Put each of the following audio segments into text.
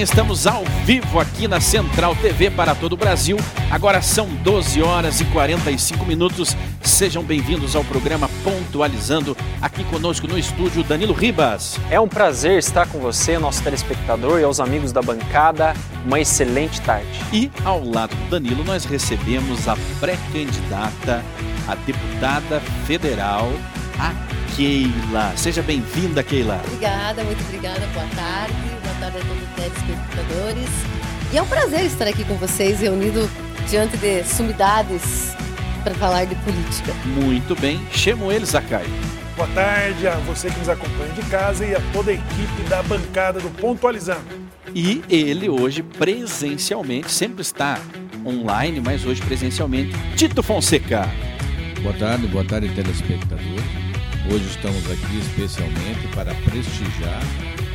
estamos ao vivo aqui na Central TV para todo o Brasil. Agora são 12 horas e 45 minutos. Sejam bem-vindos ao programa Pontualizando. Aqui conosco no estúdio, Danilo Ribas. É um prazer estar com você, nosso telespectador, e aos amigos da bancada. Uma excelente tarde. E ao lado do Danilo, nós recebemos a pré-candidata, a deputada federal, a Keila. Seja bem-vinda, Keila. Obrigada, muito obrigada. Boa tarde. Boa tarde a todos os telespectadores. E é um prazer estar aqui com vocês, reunido diante de sumidades para falar de política. Muito bem. Chamo ele, Zakai. Boa tarde a você que nos acompanha de casa e a toda a equipe da bancada do Pontualizando. E ele hoje presencialmente, sempre está online, mas hoje presencialmente, Tito Fonseca. Boa tarde, boa tarde, telespectador. Hoje estamos aqui especialmente para prestigiar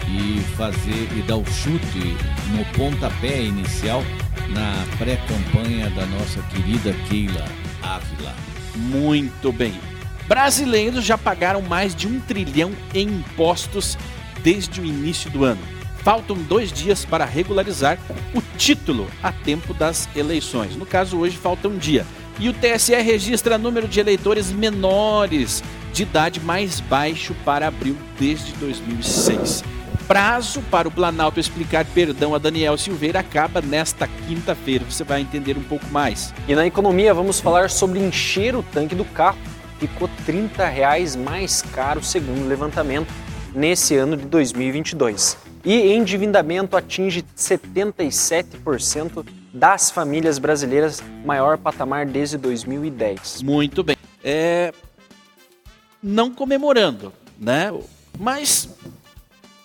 e fazer e dar o chute no pontapé inicial na pré-campanha da nossa querida Keila Ávila. Muito bem. Brasileiros já pagaram mais de um trilhão em impostos desde o início do ano. Faltam dois dias para regularizar o título a tempo das eleições. No caso, hoje falta um dia. E o TSE registra número de eleitores menores de idade mais baixo para abril desde 2006. Prazo para o Planalto explicar perdão a Daniel Silveira acaba nesta quinta-feira. Você vai entender um pouco mais. E na economia vamos falar sobre encher o tanque do carro. Ficou 30 reais mais caro segundo o levantamento nesse ano de 2022. E endividamento atinge 77% das famílias brasileiras, maior patamar desde 2010. Muito bem. É, não comemorando, né? Mas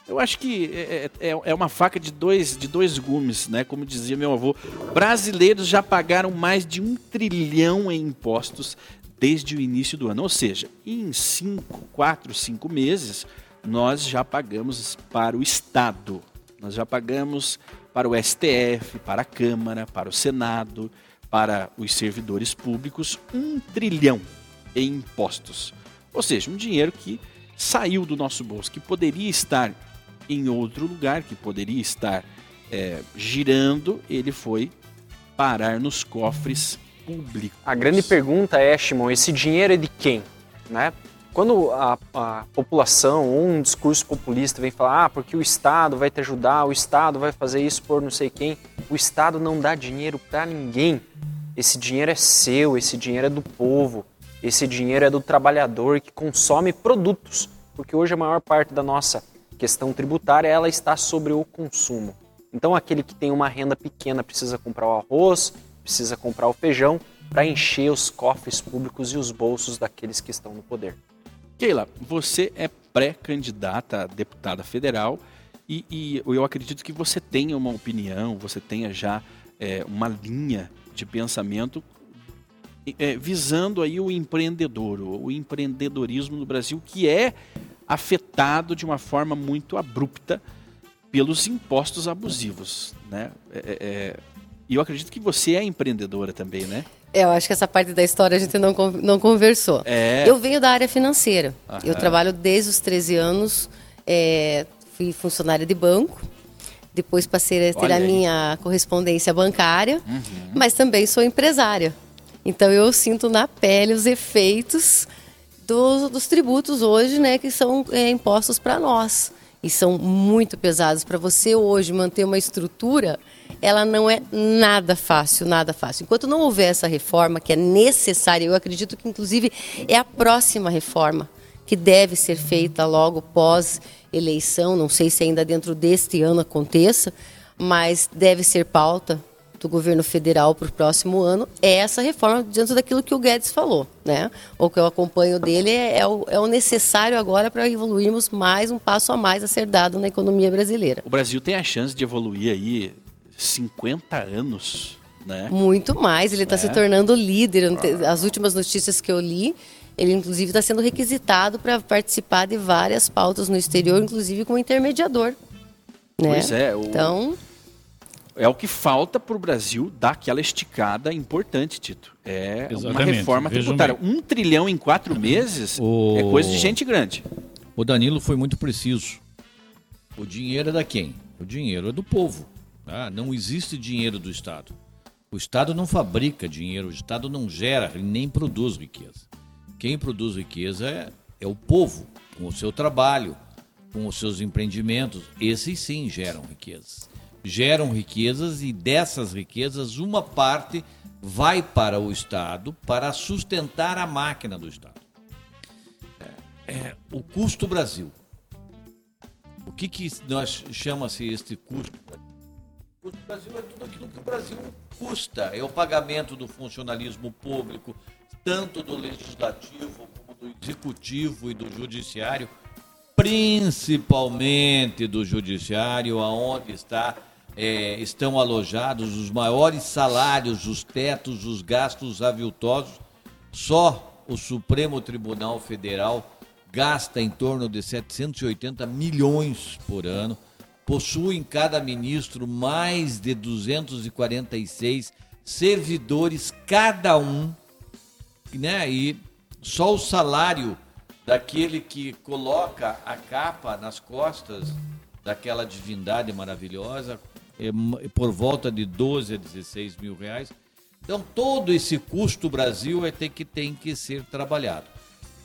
eu acho que é, é, é, uma faca de dois, de dois gumes, né? Como dizia meu avô. Brasileiros já pagaram mais de um trilhão em impostos desde o início do ano. Ou seja, em cinco, quatro, cinco meses, nós já pagamos para o Estado. Nós já pagamos para o STF, para a Câmara, para o Senado, para os servidores públicos, um trilhão em impostos. Ou seja, um dinheiro que saiu do nosso bolso, que poderia estar em outro lugar, que poderia estar é, girando, ele foi parar nos cofres públicos. A grande pergunta é, Shimon, esse dinheiro é de quem? Né? Quando a, a população ou um discurso populista vem falar, ah, porque o Estado vai te ajudar, o Estado vai fazer isso por não sei quem, o Estado não dá dinheiro para ninguém. Esse dinheiro é seu, esse dinheiro é do povo. Esse dinheiro é do trabalhador que consome produtos, porque hoje a maior parte da nossa questão tributária ela está sobre o consumo. Então aquele que tem uma renda pequena precisa comprar o arroz, precisa comprar o feijão para encher os cofres públicos e os bolsos daqueles que estão no poder. Keila, você é pré-candidata a deputada federal e, e, eu acredito que você tenha uma opinião, você tenha já é, uma linha de pensamento é, visando aí o empreendedor, o, empreendedorismo no Brasil, que é afetado de uma forma muito abrupta pelos impostos abusivos, né? É, é, é e eu acredito que você é empreendedora também, né? Eu acho que essa parte da história a gente não, não conversou. É. Eu venho da área financeira. Aham. Eu trabalho desde os 13 anos, é, fui funcionária de banco, depois passei a ter Olha a minha aí. correspondência bancária, uhum. mas também sou empresária. Então eu sinto na pele os efeitos dos, dos tributos hoje, né, que são é, impostos para nós e são muito pesados para você hoje manter uma estrutura. Ela não é nada fácil, nada fácil. Enquanto não houver essa reforma que é necessária, eu acredito que inclusive é a próxima reforma que deve ser feita logo pós eleição. Não sei se ainda dentro deste ano aconteça, mas deve ser pauta do governo federal para o próximo ano é essa reforma dentro daquilo que o Guedes falou, né? O que eu acompanho dele é, é, o, é o, necessário agora para evoluirmos mais um passo a mais a ser dado na economia brasileira. O Brasil tem a chance de evoluir aí 50 anos, né? Muito mais, ele está é. se tornando líder. As últimas notícias que eu li, ele inclusive está sendo requisitado para participar de várias pautas no exterior, inclusive como intermediador. Né? Pois é. O... Então é o que falta para o Brasil dar aquela esticada importante, Tito. É Exatamente. uma reforma tributária. Um trilhão em quatro meses o... é coisa de gente grande. O Danilo foi muito preciso. O dinheiro é da quem? O dinheiro é do povo. Tá? Não existe dinheiro do Estado. O Estado não fabrica dinheiro, o Estado não gera nem produz riqueza. Quem produz riqueza é, é o povo, com o seu trabalho, com os seus empreendimentos. Esses sim geram riquezas. Geram riquezas e dessas riquezas, uma parte vai para o Estado para sustentar a máquina do Estado. É, é, o custo Brasil. O que, que nós chama-se este custo? O custo Brasil é tudo aquilo que o Brasil custa. É o pagamento do funcionalismo público, tanto do legislativo como do executivo e do judiciário, principalmente do judiciário, aonde está é, estão alojados os maiores salários, os tetos, os gastos aviltosos. Só o Supremo Tribunal Federal gasta em torno de 780 milhões por ano. Possui em cada ministro mais de 246 servidores cada um, né? E só o salário daquele que coloca a capa nas costas daquela divindade maravilhosa por volta de 12 a 16 mil reais. Então, todo esse custo Brasil é ter que, tem que ser trabalhado.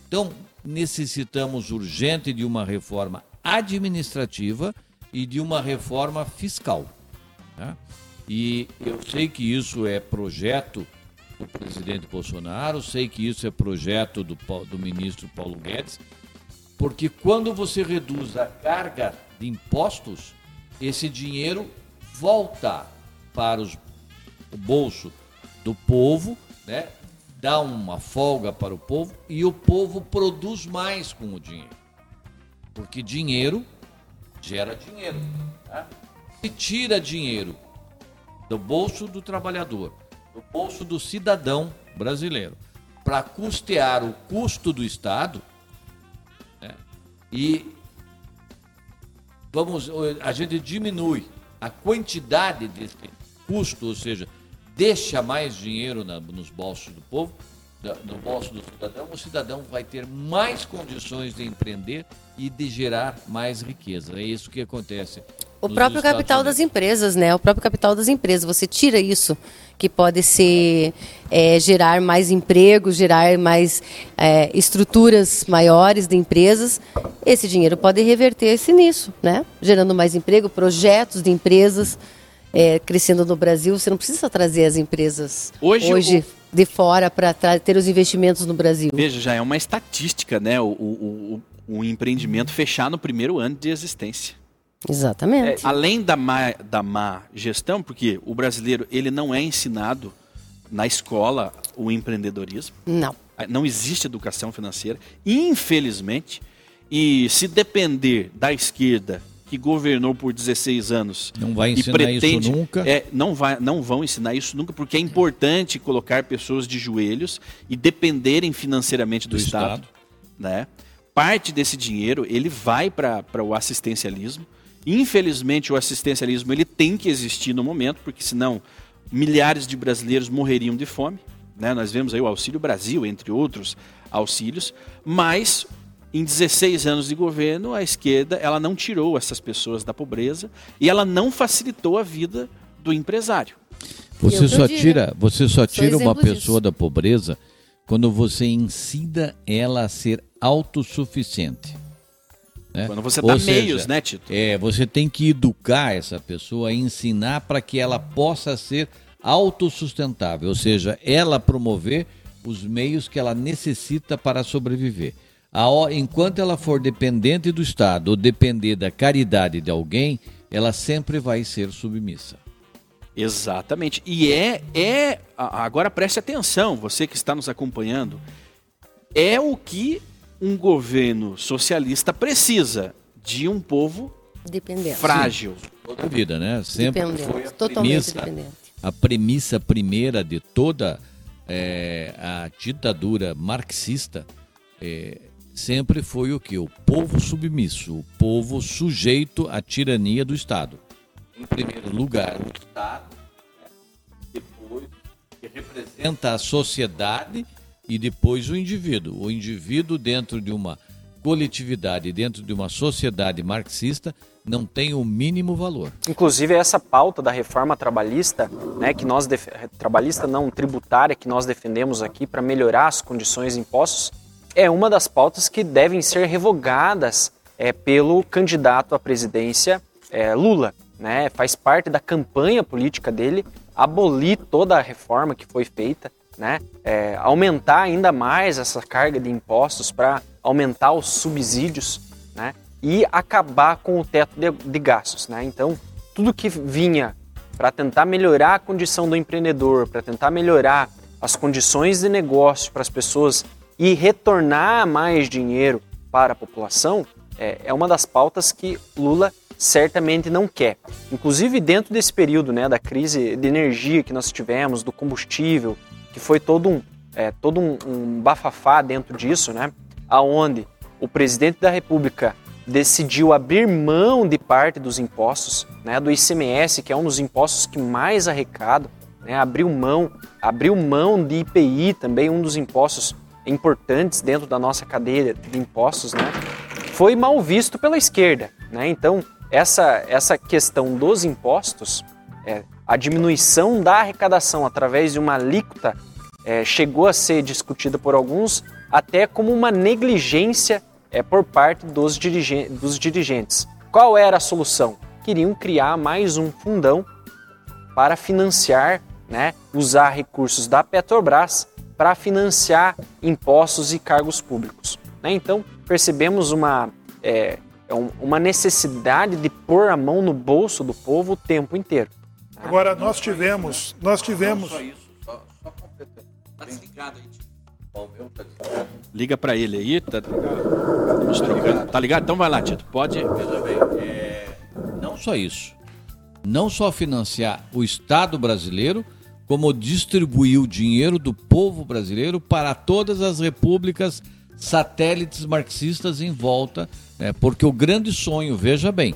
Então, necessitamos urgente de uma reforma administrativa e de uma reforma fiscal. Tá? E eu sei que isso é projeto do presidente Bolsonaro, sei que isso é projeto do, do ministro Paulo Guedes, porque quando você reduz a carga de impostos, esse dinheiro volta para os, o bolso do povo, né? dá uma folga para o povo e o povo produz mais com o dinheiro. Porque dinheiro gera dinheiro. Tá? Se tira dinheiro do bolso do trabalhador, do bolso do cidadão brasileiro, para custear o custo do Estado, né? e vamos, a gente diminui a quantidade desse custo, ou seja, deixa mais dinheiro na, nos bolsos do povo, no bolso do cidadão, o cidadão vai ter mais condições de empreender e de gerar mais riqueza. É isso que acontece. O próprio capital das empresas, né? O próprio capital das empresas. Você tira isso, que pode ser é, gerar mais empregos, gerar mais é, estruturas maiores de empresas. Esse dinheiro pode reverter-se nisso, né? Gerando mais emprego, projetos de empresas é, crescendo no Brasil. Você não precisa trazer as empresas hoje, hoje o... de fora para ter os investimentos no Brasil. Veja, já é uma estatística, né? O, o, o, o empreendimento fechar no primeiro ano de existência. Exatamente. É, além da má, da má gestão, porque o brasileiro ele não é ensinado na escola o empreendedorismo. Não. Não existe educação financeira, infelizmente. E se depender da esquerda que governou por 16 anos não vai ensinar pretende, isso nunca. É, não, vai, não vão ensinar isso nunca, porque é importante colocar pessoas de joelhos e dependerem financeiramente do, do Estado. Estado. Né? Parte desse dinheiro ele vai para o assistencialismo. Infelizmente, o assistencialismo ele tem que existir no momento, porque senão milhares de brasileiros morreriam de fome. Né? Nós vemos aí o Auxílio Brasil, entre outros auxílios, mas em 16 anos de governo, a esquerda ela não tirou essas pessoas da pobreza e ela não facilitou a vida do empresário. Você só tira, você só tira uma pessoa disso. da pobreza quando você ensina ela a ser autossuficiente. Né? Quando você dá seja, meios, né, Tito? É, você tem que educar essa pessoa, ensinar para que ela possa ser autossustentável, ou seja, ela promover os meios que ela necessita para sobreviver enquanto ela for dependente do Estado ou depender da caridade de alguém, ela sempre vai ser submissa. Exatamente. E é, é. Agora preste atenção, você que está nos acompanhando. É o que um governo socialista precisa de um povo dependente. frágil. Sim. Toda a vida, né? Sempre foi a Totalmente premissa, dependente. A premissa primeira de toda é, a ditadura marxista é, sempre foi o que? O povo submisso, o povo sujeito à tirania do Estado. Em primeiro lugar, o Estado, depois, que representa a sociedade, e depois o indivíduo. O indivíduo, dentro de uma coletividade dentro de uma sociedade marxista não tem o mínimo valor. Inclusive essa pauta da reforma trabalhista, né, que nós trabalhista não tributária que nós defendemos aqui para melhorar as condições impostos, é uma das pautas que devem ser revogadas é, pelo candidato à presidência é, Lula. Né? Faz parte da campanha política dele abolir toda a reforma que foi feita, né? É, aumentar ainda mais essa carga de impostos para aumentar os subsídios né? e acabar com o teto de, de gastos. Né? Então, tudo que vinha para tentar melhorar a condição do empreendedor, para tentar melhorar as condições de negócio para as pessoas e retornar mais dinheiro para a população, é, é uma das pautas que Lula certamente não quer. Inclusive dentro desse período né, da crise de energia que nós tivemos, do combustível, que foi todo um, é, todo um, um bafafá dentro disso, né, aonde o presidente da República decidiu abrir mão de parte dos impostos, né, do ICMS, que é um dos impostos que mais arrecada, né, abriu mão, abriu mão de IPI também, um dos impostos importantes dentro da nossa cadeia de impostos, né, foi mal visto pela esquerda. Né? Então, essa, essa questão dos impostos, é, a diminuição da arrecadação através de uma alíquota, é, chegou a ser discutida por alguns até como uma negligência é, por parte dos, dirige dos dirigentes. Qual era a solução? Queriam criar mais um fundão para financiar, né, usar recursos da Petrobras para financiar impostos e cargos públicos. Né? Então, percebemos uma, é, é uma necessidade de pôr a mão no bolso do povo o tempo inteiro. Agora, nós tivemos. Nós tivemos. Tá desligado aí, Liga para ele aí, tá, tá ligado? Então vai lá, Tito. Pode. Veja bem, é... não só isso. Não só financiar o Estado brasileiro, como distribuir o dinheiro do povo brasileiro para todas as repúblicas satélites marxistas em volta, né? porque o grande sonho, veja bem,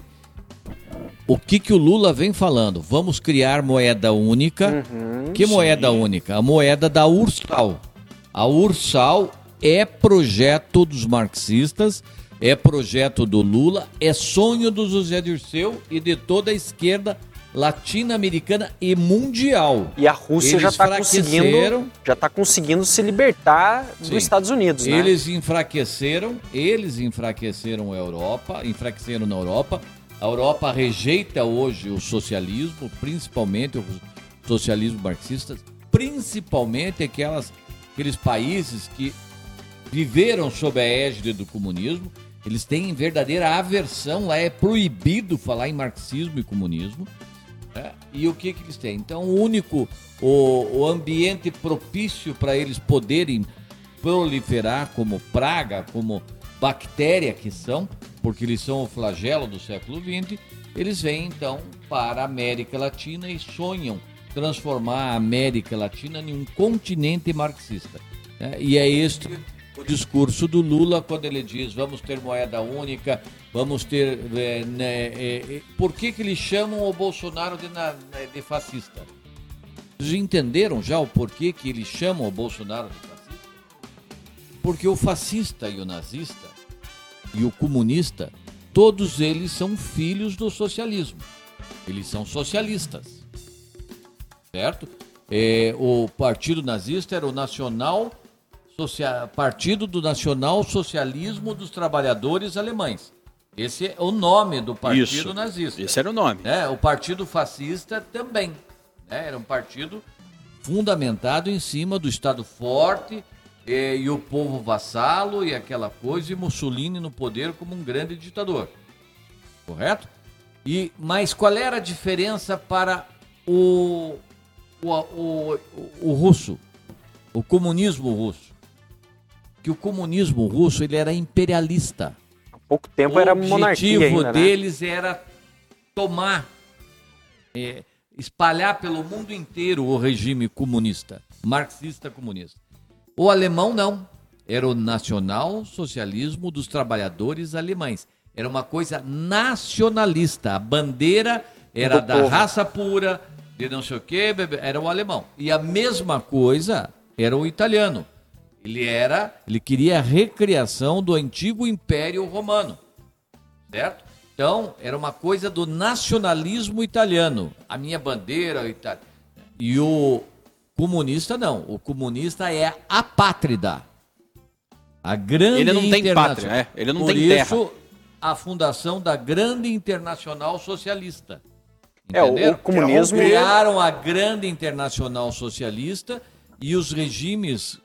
o que, que o Lula vem falando? Vamos criar moeda única. Uhum, que moeda sim. única? A moeda da Ursal. A Ursal é projeto dos marxistas, é projeto do Lula, é sonho do José Dirceu e de toda a esquerda latino-americana e mundial. E a Rússia já está conseguindo, já tá conseguindo se libertar Sim. dos Estados Unidos, né? Eles enfraqueceram, eles enfraqueceram a Europa, enfraqueceram na Europa. A Europa rejeita hoje o socialismo, principalmente o socialismo marxista, principalmente aquelas, aqueles países que viveram sob a égide do comunismo. Eles têm verdadeira aversão, lá é proibido falar em marxismo e comunismo. É, e o que, que eles têm? Então, o único, o, o ambiente propício para eles poderem proliferar como praga, como bactéria que são, porque eles são o flagelo do século XX, eles vêm então para a América Latina e sonham transformar a América Latina em um continente marxista. É, e é este o discurso do Lula quando ele diz vamos ter moeda única, vamos ter. É, né, é, é, por que, que eles chamam o Bolsonaro de, na, de fascista? Vocês entenderam já o porquê que eles chamam o Bolsonaro de fascista? Porque o fascista e o nazista e o comunista, todos eles são filhos do socialismo. Eles são socialistas. Certo? É, o partido nazista era o Nacional Partido do Nacional Socialismo dos Trabalhadores Alemães. Esse é o nome do partido Isso, nazista. Esse era o nome. É, o partido fascista também. Né? Era um partido fundamentado em cima do Estado forte e, e, o povo vassalo e aquela coisa, e Mussolini no poder como um grande ditador. Correto? E, mas qual era a diferença para o, o, o, o russo, o comunismo russo? que o comunismo russo ele era imperialista. Há pouco tempo o era monarquia. O objetivo né? deles era tomar, é, espalhar pelo mundo inteiro o regime comunista, marxista comunista. O alemão não. Era o nacional socialismo dos trabalhadores alemães. Era uma coisa nacionalista. A bandeira era da povo. raça pura, de não sei o quê, era o alemão. E a mesma coisa era o italiano Ele era, ele queria a recriação do antigo Império Romano, certo? Então era uma coisa do nacionalismo italiano. A minha bandeira italiana. E o comunista não. O comunista é apátrida. A grande Ele não tem pátria, é. Ele não Por tem terra. isso, a fundação da grande internacional socialista. É, o- Entenderam? o comunismo- Criaram a grande internacional socialista e os regimes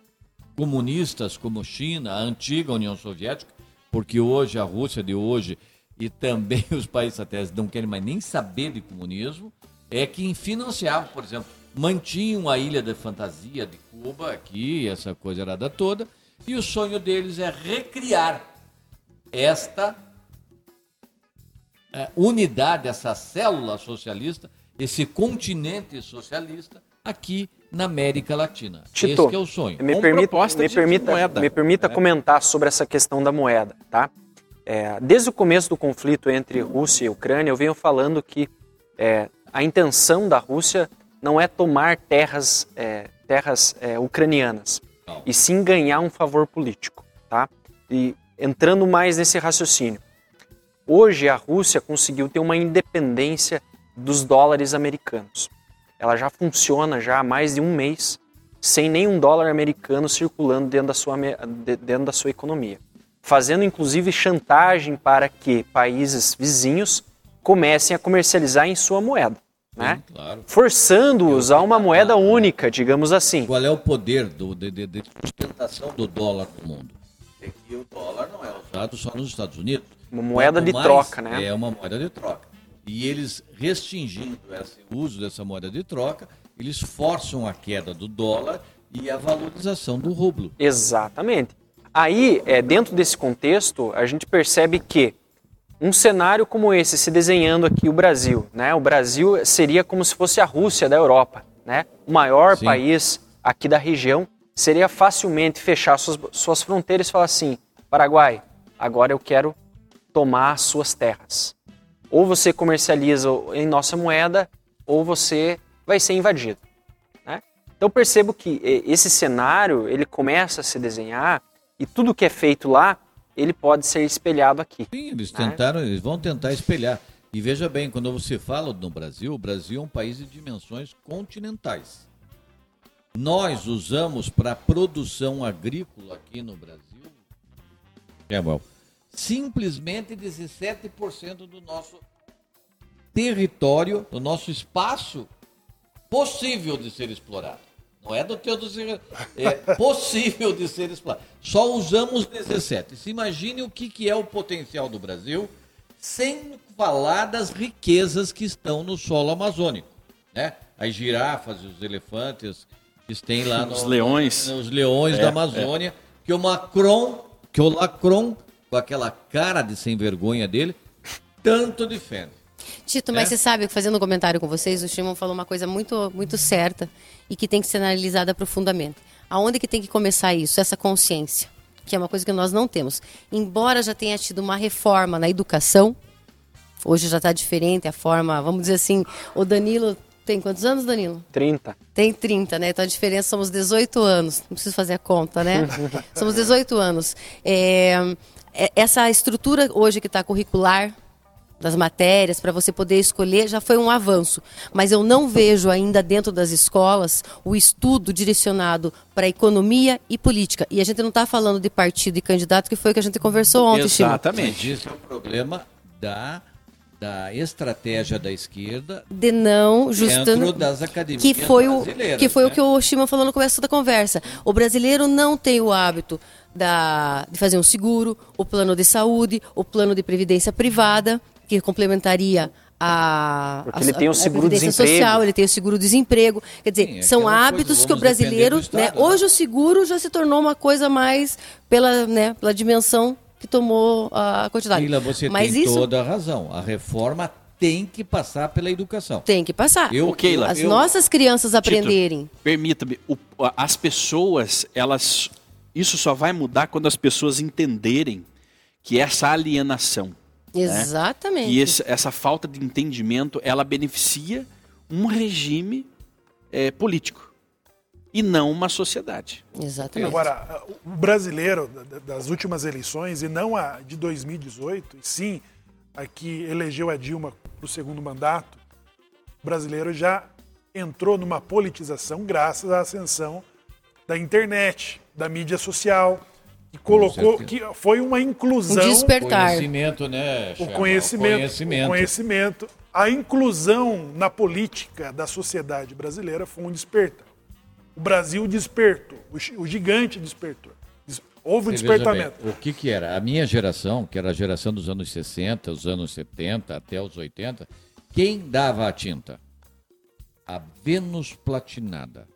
comunistas como China, a antiga União Soviética, porque hoje a Rússia de hoje e também os países satélites não querem mais nem saber de comunismo, é quem financiava, por exemplo, mantinham a ilha da fantasia de Cuba aqui, essa coisa errada toda, e o sonho deles é recriar esta é, unidade, essa célula socialista, esse continente socialista aqui na América Latina. Tito, Esse que é o sonho. Me permita, proposta me de permita, moeda. me permita É. comentar sobre essa questão da moeda, tá? É, desde o começo do conflito entre Rússia e Ucrânia, eu venho falando que é, a intenção da Rússia não é tomar terras, é, terras é, ucranianas, Não. e sim ganhar um favor político, tá? E entrando mais nesse raciocínio, hoje a Rússia conseguiu ter uma independência dos dólares americanos. Ela já funciona já há mais de um mês sem nenhum dólar americano circulando dentro da sua, dentro da sua economia. Fazendo inclusive chantagem para que países vizinhos comecem a comercializar em sua moeda. Né? Claro. Forçando-os a uma moeda única, digamos assim. Qual é o poder do, de, de- de sustentação do dólar no mundo? É que o dólar não é usado só nos Estados Unidos. Uma moeda Quanto de mais troca, né? É uma moeda de troca. E eles restringindo esse uso dessa moeda de troca, eles forçam a queda do dólar e a valorização do rublo. Exatamente. Aí, é, dentro desse contexto, a gente percebe que um cenário como esse, se desenhando aqui o Brasil, né? O Brasil seria como se fosse a Rússia da Europa, né? O maior Sim. país aqui da região seria facilmente fechar suas, suas fronteiras e falar assim: Paraguai, agora eu quero tomar as suas terras. Ou você comercializa em nossa moeda, ou você vai ser invadido. né? Então percebo que esse cenário ele começa a se desenhar e tudo que é feito lá ele pode ser espelhado aqui. Sim, eles Né? tentaram, eles vão tentar espelhar. E veja bem, quando você fala no Brasil, o Brasil é um país de dimensões continentais. Nós usamos para produção agrícola aqui no Brasil, Samuel, simplesmente 17% do nosso território, do nosso espaço possível de ser explorado. Não é do teu do é possível de ser explorado. Só usamos 17. Se imagine o que, que é o potencial do Brasil, sem falar das riquezas que estão no solo amazônico, né? As girafas, os elefantes que têm lá no, Os leões. os leões É, da Amazônia, que o Macron, que o Lacron, com aquela cara de sem vergonha dele, tanto defende. Tito, mas É? você sabe, fazendo um comentário com vocês, o Shimon falou uma coisa muito, muito certa e que tem que ser analisada profundamente. Aonde que tem que começar isso? Essa consciência, que é uma coisa que nós não temos. Embora já tenha tido uma reforma na educação, hoje já está diferente a forma, vamos dizer assim, o Danilo tem quantos anos, Danilo? 30. Tem 30, né? Então a diferença somos 18 anos. Não preciso fazer a conta, né? somos 18 anos. É, é- essa estrutura hoje que está curricular das matérias para você poder escolher já foi um avanço, mas eu não vejo ainda dentro das escolas o estudo direcionado para economia e política. E a gente não está falando de partido e candidato, que foi o que a gente conversou ontem. Exatamente. Esse é o problema da, da estratégia da esquerda de não justando dentro das academias que foi o que foi o né? que o Shimon falou no começo da conversa. O brasileiro não tem o hábito da, de fazer um seguro, o plano de saúde, o plano de previdência privada que complementaria a, Porque a- ele tem o a seguro-desemprego. previdência social, ele tem o seguro-desemprego. Quer dizer, Sim, são aquela hábitos que o brasileiro, né, Estado, né? hoje o seguro já se tornou uma coisa mais pela, né, pela dimensão que tomou a quantidade. Sheila, você Mas tem isso toda a razão. A reforma tem que passar pela educação. tem que passar. Eu- Keila, As eu- nossas crianças aprenderem. Permita-me, as pessoas, elas. Isso só vai mudar quando as pessoas entenderem que essa alienação, Exatamente. que esse- essa falta de entendimento, ela beneficia um regime eh, político. e não uma sociedade. Exatamente. Agora, o brasileiro das últimas eleições, e não a de 2018, e sim a que elegeu a Dilma para o segundo mandato, o brasileiro já entrou numa politização graças à ascensão da internet, da mídia social, que colocou que foi uma inclusão. Um despertar. Conhecimento, né? O conhecimento, conhecimento. O conhecimento. A inclusão na política da sociedade brasileira foi um despertar. O Brasil despertou, o gigante despertou. Houve um despertamento. Bem, o que, que era? A minha geração, que era a geração dos anos 60, os anos 70 até os 80, quem dava a tinta? A Vênus Platinada.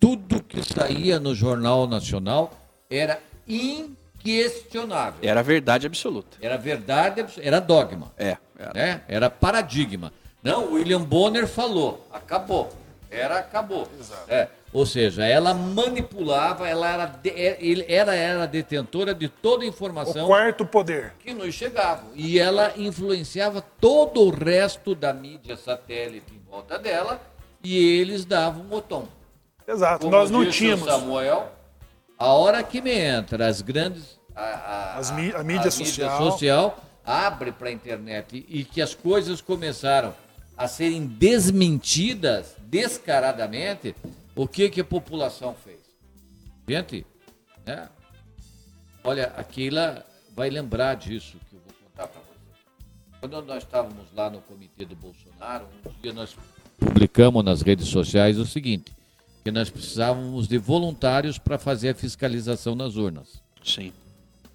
Tudo que saía no Jornal Nacional era inquestionável. Era verdade absoluta. Era verdade, era dogma. É. Era, né? era paradigma. Não, William Bonner falou, acabou. Era, acabou. Exato. É. Ou seja, ela manipulava, ela era, de, é, era, era detentora de toda a informação. O quarto poder. Que nos chegava. E ela influenciava todo o resto da mídia satélite em volta dela e eles davam o tom. Exato, Como nós não tínhamos. Samuel, a hora que me entra as grandes. A, a, as, a, a mídia, social. mídia social abre para a internet e que as coisas começaram a serem desmentidas descaradamente, o que, que a população fez? Gente, né? olha, a Keila vai lembrar disso que eu vou contar para você. Quando nós estávamos lá no comitê do Bolsonaro, um dia nós publicamos nas redes sociais o seguinte, que nós precisávamos de voluntários para fazer a fiscalização nas urnas. Sim.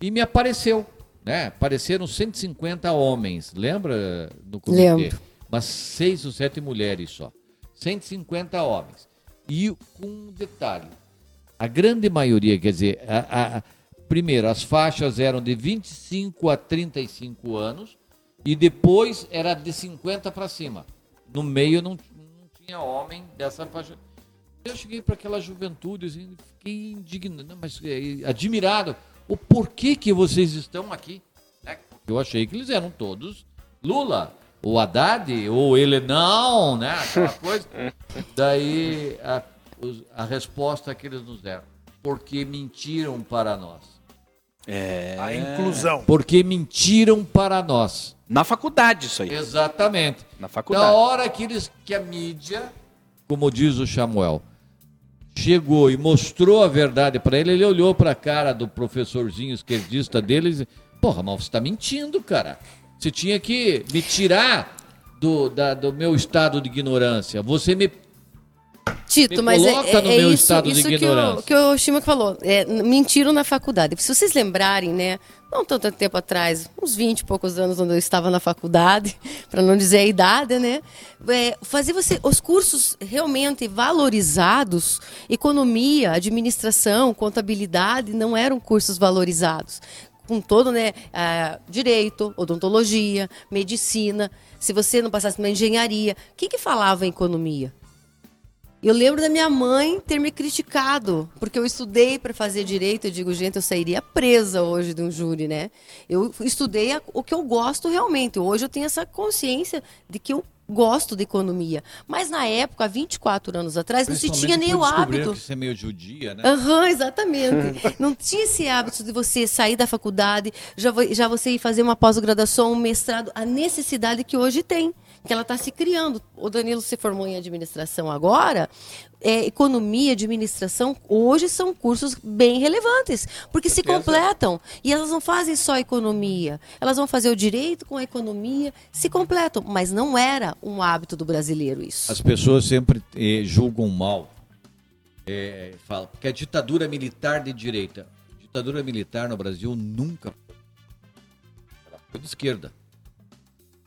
E me apareceu, né? Apareceram 150 homens, lembra no comitê? Lembro mas seis ou sete mulheres só. 150 homens. E com um detalhe: a grande maioria, quer dizer, a, a, primeiro, as faixas eram de 25 a 35 anos e depois era de 50 para cima. No meio não, não tinha homem dessa faixa. Eu cheguei para aquela juventude assim, fiquei indignado, mas é, admirado. O porquê que vocês estão aqui? Né? Eu achei que eles eram todos Lula o Haddad, ou ele não, né? Aquela coisa. Daí a, a resposta que eles nos deram. Porque mentiram para nós. É. A inclusão. Porque mentiram para nós. Na faculdade, isso aí. Exatamente. Na faculdade. Na hora que, eles, que a mídia, como diz o Samuel, chegou e mostrou a verdade para ele, ele olhou para a cara do professorzinho esquerdista dele e Porra, mas você está mentindo, cara. Você tinha que me tirar do, da, do meu estado de ignorância. Você me Tito, Me mas é, é, é isso, isso que, o, que o Shima falou. É, mentiram na faculdade. Se vocês lembrarem, né? Não tanto tempo atrás, uns 20 e poucos anos quando eu estava na faculdade, para não dizer a idade, né? É, fazer você os cursos realmente valorizados, economia, administração, contabilidade, não eram cursos valorizados com todo, né, direito, odontologia, medicina. Se você não passasse na engenharia, o que, que falava em economia? Eu lembro da minha mãe ter me criticado, porque eu estudei para fazer direito. Eu digo, gente, eu sairia presa hoje de um júri, né? Eu estudei o que eu gosto realmente. Hoje eu tenho essa consciência de que eu gosto de economia. Mas na época, há 24 anos atrás, não se tinha nem o hábito. Que você é meio judia, né? Aham, uhum, exatamente. não tinha esse hábito de você sair da faculdade, já, já você ir fazer uma pós-graduação, um mestrado, a necessidade que hoje tem que ela está se criando. O Danilo se formou em administração agora. É, economia, administração, hoje são cursos bem relevantes, porque se completam. E elas não fazem só economia, elas vão fazer o direito com a economia, se completam. Mas não era um hábito do brasileiro isso. As pessoas sempre eh, julgam mal, é, falam, porque a ditadura militar de direita, a ditadura militar no Brasil nunca foi de esquerda,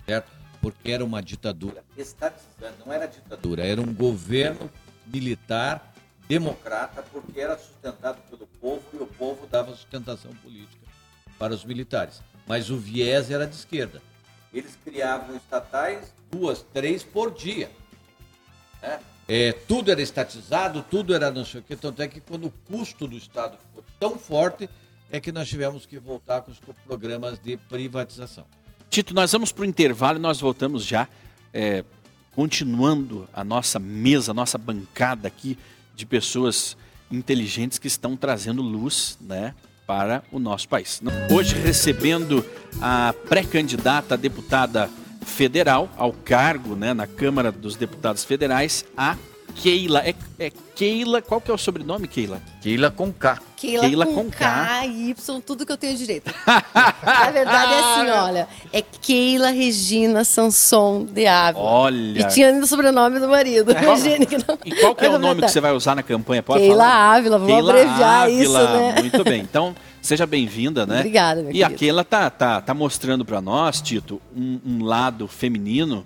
certo? Porque era uma ditadura estatizada, não era ditadura, era um governo militar democrata, porque era sustentado pelo povo e o povo dava sustentação política para os militares. Mas o viés era de esquerda. Eles criavam estatais duas, três por dia. Né? É, tudo era estatizado, tudo era não sei o que, tanto é que quando o custo do Estado ficou tão forte, é que nós tivemos que voltar com os programas de privatização. Tito, nós vamos para o intervalo e nós voltamos já, é, continuando a nossa mesa, a nossa bancada aqui de pessoas inteligentes que estão trazendo luz, né, para o nosso país. Hoje recebendo a pré-candidata a deputada federal ao cargo, né, na Câmara dos Deputados Federais, a Keila. É, é Keila, qual que é o sobrenome, Keila? Keila com K. Keila, Keila com, com K. K, Y, tudo que eu tenho direito. Na verdade é assim, olha. É Keila Regina Sanson de Ávila. Olha. E tinha ainda o sobrenome do marido. É. Que não... E qual que é o nome que você vai usar na campanha? Pode Keila falar? Ávila, vamos Keila abreviar Ávila. isso, né? Muito bem. Então, seja bem-vinda, né? Obrigada, meu E a Keila tá, tá, tá mostrando para nós, Tito, um, um, lado feminino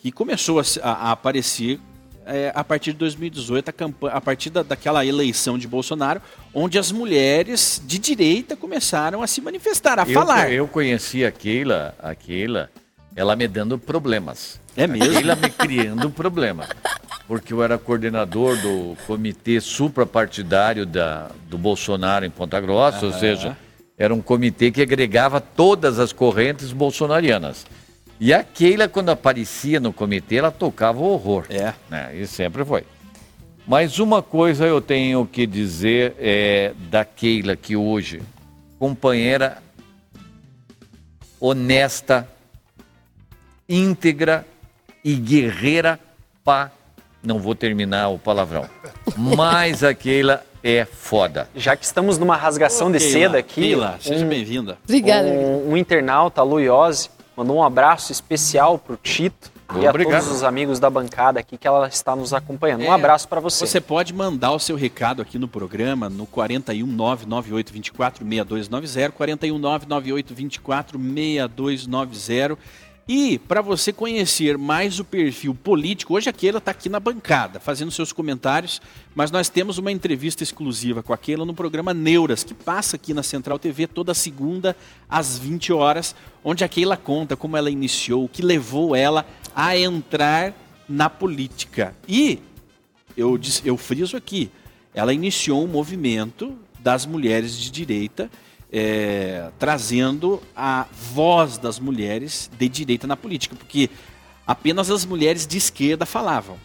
que começou a, a aparecer é, a partir de 2018, a, campanha, a partir da, daquela eleição de Bolsonaro, onde as mulheres de direita começaram a se manifestar, a eu, falar. Eu conheci a Keila, a Keila, ela me dando problemas. É mesmo? A Keila me criando problema. Porque eu era coordenador do comitê suprapartidário da, do Bolsonaro em Ponta Grossa, ou seja, era um comitê que agregava todas as correntes bolsonarianas. E a Keila, quando aparecia no comitê, ela tocava o horror. É. Né? E sempre foi. Mas uma coisa eu tenho que dizer é, da Keila, que hoje, companheira honesta, íntegra e guerreira pá. Não vou terminar o palavrão. Mas a Keila é foda. Já que estamos numa rasgação Ô, de Keila, seda aqui. Keila, seja bem-vinda. Obrigada. Um, um internauta, a Luiose, mandou um abraço especial pro Tito e a Obrigado. todos os amigos da bancada aqui que ela está nos acompanhando. Um É, abraço para você. Você pode mandar o seu recado aqui no programa no 41 99824 6290, 41 99824 6290. E para você conhecer mais o perfil político, hoje a Keila está aqui na bancada fazendo seus comentários, mas nós temos uma entrevista exclusiva com a Keila no programa Neuras, que passa aqui na Central TV toda segunda às 20 horas, onde a Keila conta como ela iniciou, o que levou ela a entrar na política. E eu, eu friso aqui, ela iniciou um movimento das mulheres de direita, é, trazendo a voz das mulheres de direita na política, porque apenas as mulheres de esquerda falavam.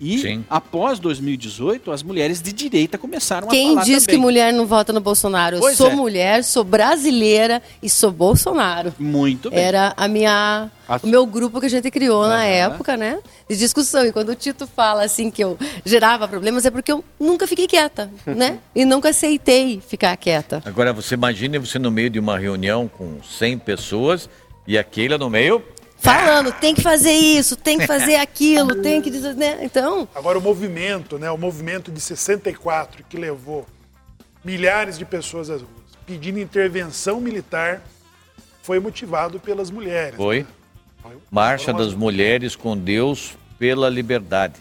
E Sim. após 2018, as mulheres de direita começaram a Quem falar diz também. que mulher não vota no Bolsonaro? Eu Pois sou é. mulher, sou brasileira e sou Bolsonaro. Muito bem. Era a minha, A- o meu grupo que a gente criou na época, né? De discussão. E quando o Tito fala assim que eu gerava problemas, é porque eu nunca fiquei quieta, né? E nunca aceitei ficar quieta. Agora você imagine você no meio de uma reunião com 100 pessoas e a Keila no meio. Falando, tem que fazer isso, tem que fazer aquilo, tem que dizer, né? Então, Agora o movimento, né, o movimento de 64 que levou milhares de pessoas às ruas pedindo intervenção militar foi motivado pelas mulheres. Foi. Marcha das Mulheres com Deus pela Liberdade.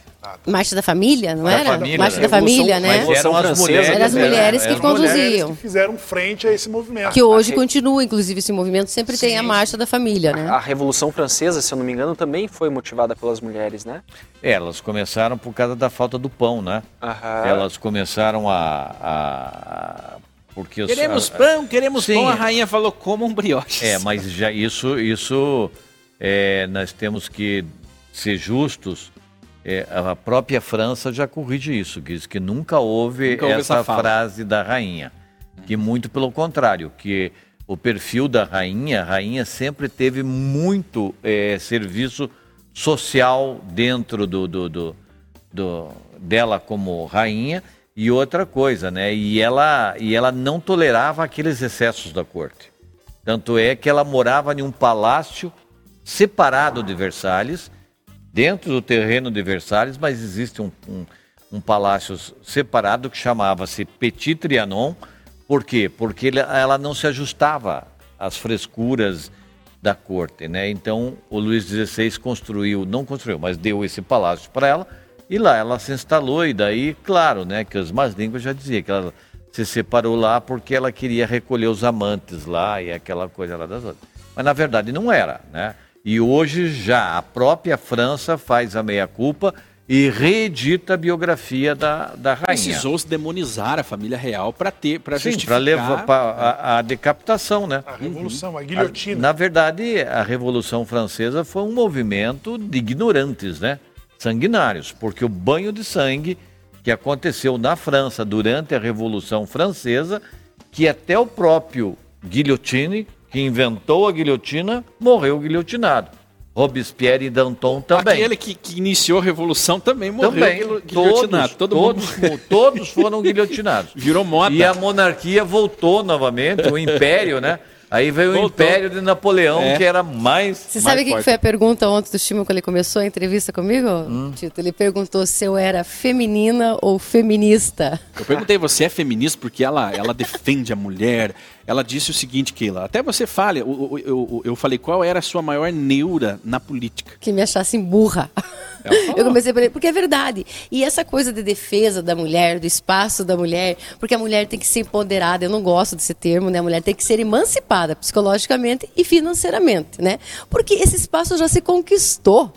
Marcha da Família, não Da era? família, Marcha né? da Família, né? mas eram as mulheres, Eram as mulheres que eram conduziam. Mulheres que fizeram frente a esse movimento. Que hoje A re- continua, inclusive, esse movimento sempre tem a Marcha da Família, né? A Revolução Francesa, se eu não me engano, também foi motivada pelas mulheres, né? É, Elas começaram por causa da falta do pão, né? Aham. Elas começaram a. a- porque os- Queremos a- pão, queremos Sim. pão. A rainha falou, como um brioche. É, mas já isso, isso é, nós temos que ser justos. É, a própria França já corrige isso, diz que nunca houve, Nunca houve essa, essa frase da rainha. Que muito pelo contrário, que o perfil da rainha, a rainha sempre teve muito é, serviço social dentro do, do, do- do- dela como rainha e outra coisa, né? E ela, e ela não tolerava aqueles excessos da corte. Tanto é que ela morava em um palácio separado de Versalhes, dentro do terreno de Versalhes, mas existe um, um, um palácio separado que chamava-se Petit Trianon. Por quê? Porque ele- ela não se ajustava às frescuras da corte, né? Então o Luís XVI construiu, não construiu, mas deu esse palácio para ela e lá ela se instalou e daí, claro, né, que as más línguas já diziam que ela se separou lá porque ela queria recolher os amantes lá e aquela coisa lá das outras. Mas na verdade não era, né? E hoje já a própria França faz a meia-culpa e reedita a biografia da, da rainha. Precisou se demonizar a família real para ter, para Sim, justificar. para levar pra, a, a decapitação, né? A revolução, a A- guilhotina. na verdade, a Revolução Francesa foi um movimento de ignorantes, né? Sanguinários, porque o banho de sangue que que aconteceu na França durante a Revolução Francesa, que até o próprio Guillotine, que inventou a guilhotina, morreu guilhotinado. Robespierre e Danton também. Aquele que, que iniciou a revolução também morreu também, guilhotinado. Todos, Todo todos, mundo... todos foram guilhotinados. Virou moda. E a monarquia voltou novamente, o império, né? Aí veio Voltou. o Império de Napoleão, é. que era mais. Você sabe o que foi a pergunta ontem do Timo quando ele começou a entrevista comigo, hum. Tito? Ele perguntou se eu era feminina ou feminista. Eu perguntei, você é feminista porque ela, ela defende a mulher. Ela disse o seguinte, Keila, até você fale, eu, eu, eu, falei qual era a sua maior neura na política. Que me achassem burra. Eu comecei por ele, porque é verdade. E essa coisa de defesa da mulher, do espaço da mulher, porque a mulher tem que ser empoderada, eu não gosto desse termo, né? A mulher tem que ser emancipada psicologicamente e financeiramente, né? Porque esse espaço já se conquistou.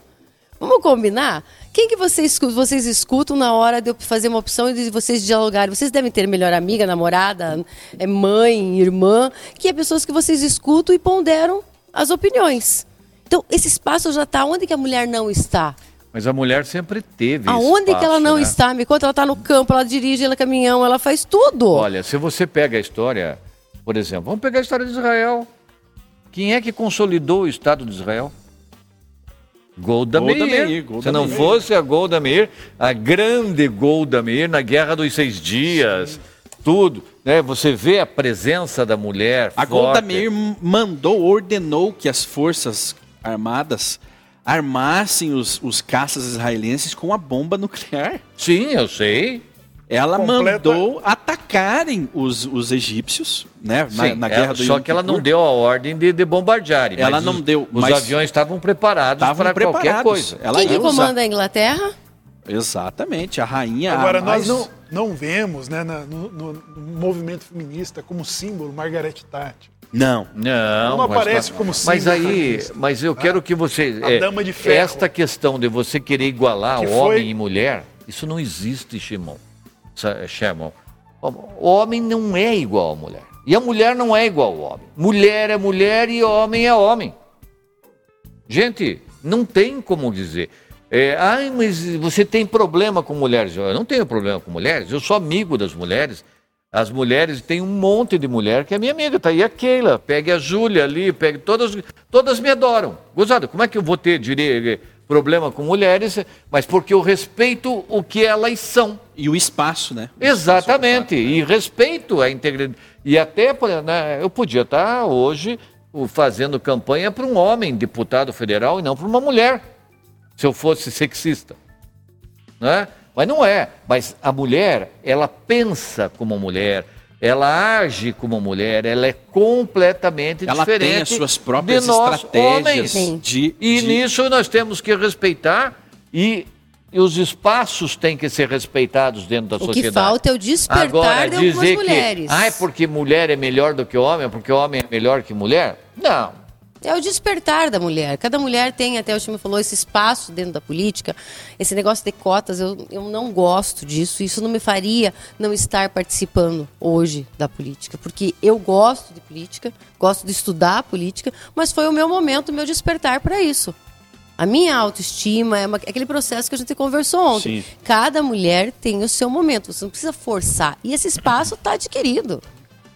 Vamos combinar? Quem que vocês, vocês escutam na hora de eu fazer uma opção e de vocês dialogarem? Vocês devem ter melhor amiga, namorada, é mãe, irmã, que é pessoas que vocês escutam e ponderam as opiniões. Então, esse espaço já está onde que a mulher não está? Mas a mulher sempre teve Aonde espaço, que ela não né? está? Me conta, ela está no campo, ela dirige, ela é caminhão, ela faz tudo. Olha, se você pega a história, por exemplo, vamos pegar a história de Israel. Quem é que consolidou o Estado de Israel? Golda, Golda Meir. Meir Golda Se não Meir. fosse a Golda Meir, a grande Golda Meir na Guerra dos Seis Dias, Sim. tudo. Né? Você vê a presença da mulher. A forte. Golda Meir mandou, ordenou que as forças armadas armassem os, os caças israelenses com a bomba nuclear. Sim, eu sei. Ela Completa... mandou atacarem os, os egípcios, né? Sim, na, na guerra ela, do Só que ela não deu a ordem de, de bombardearem. Ela não os, deu. Os aviões estavam preparados para qualquer coisa. Ela Quem que comanda a Inglaterra? Exatamente, a rainha. Agora, mais... nós não, não vemos né, no, no, no movimento feminista como símbolo Margaret Thatcher. Não. Não. Não aparece mas, como símbolo. Mas aí, mas eu quero que você. A é, dama de ferro. Esta questão de você querer igualar que homem foi... e mulher, isso não existe, Shimon. Shimon. O homem não é igual à mulher. E a mulher não é igual ao homem. Mulher é mulher e homem é homem. Gente, não tem como dizer. É, Ai, mas você tem problema com mulheres. Eu não tenho problema com mulheres, eu sou amigo das mulheres. As mulheres, tem um monte de mulher que é minha amiga, tá aí a Keila, pegue a Júlia ali, pegue todas, todas me adoram. Gozada, como é que eu vou ter diria, problema com mulheres, mas porque eu respeito o que elas são. E o espaço, né? O Exatamente, espaço, né? e respeito a integridade. E até, né, eu podia estar hoje fazendo campanha para um homem deputado federal e não para uma mulher, se eu fosse sexista. Né? Mas não é. Mas a mulher, ela pensa como mulher, ela age como mulher, ela é completamente ela diferente. Ela tem as suas próprias estratégias de, E de... nisso nós temos que respeitar e, e, os espaços têm que ser respeitados dentro da o sociedade. O que falta é o despertar Agora, de algumas dizer mulheres. Que, ah, é porque mulher é melhor do que homem, é porque homem é melhor que mulher? Não. É o despertar da mulher. Cada mulher tem, até o time falou, esse espaço dentro da política. Esse negócio de cotas, eu, eu não gosto disso. Isso não me faria não estar participando hoje da política. Porque eu gosto de política, gosto de estudar política, mas foi o meu momento, o meu despertar para isso. A minha autoestima é uma, aquele processo que a gente conversou ontem. Sim. Cada mulher tem o seu momento, você não precisa forçar. E esse espaço está adquirido.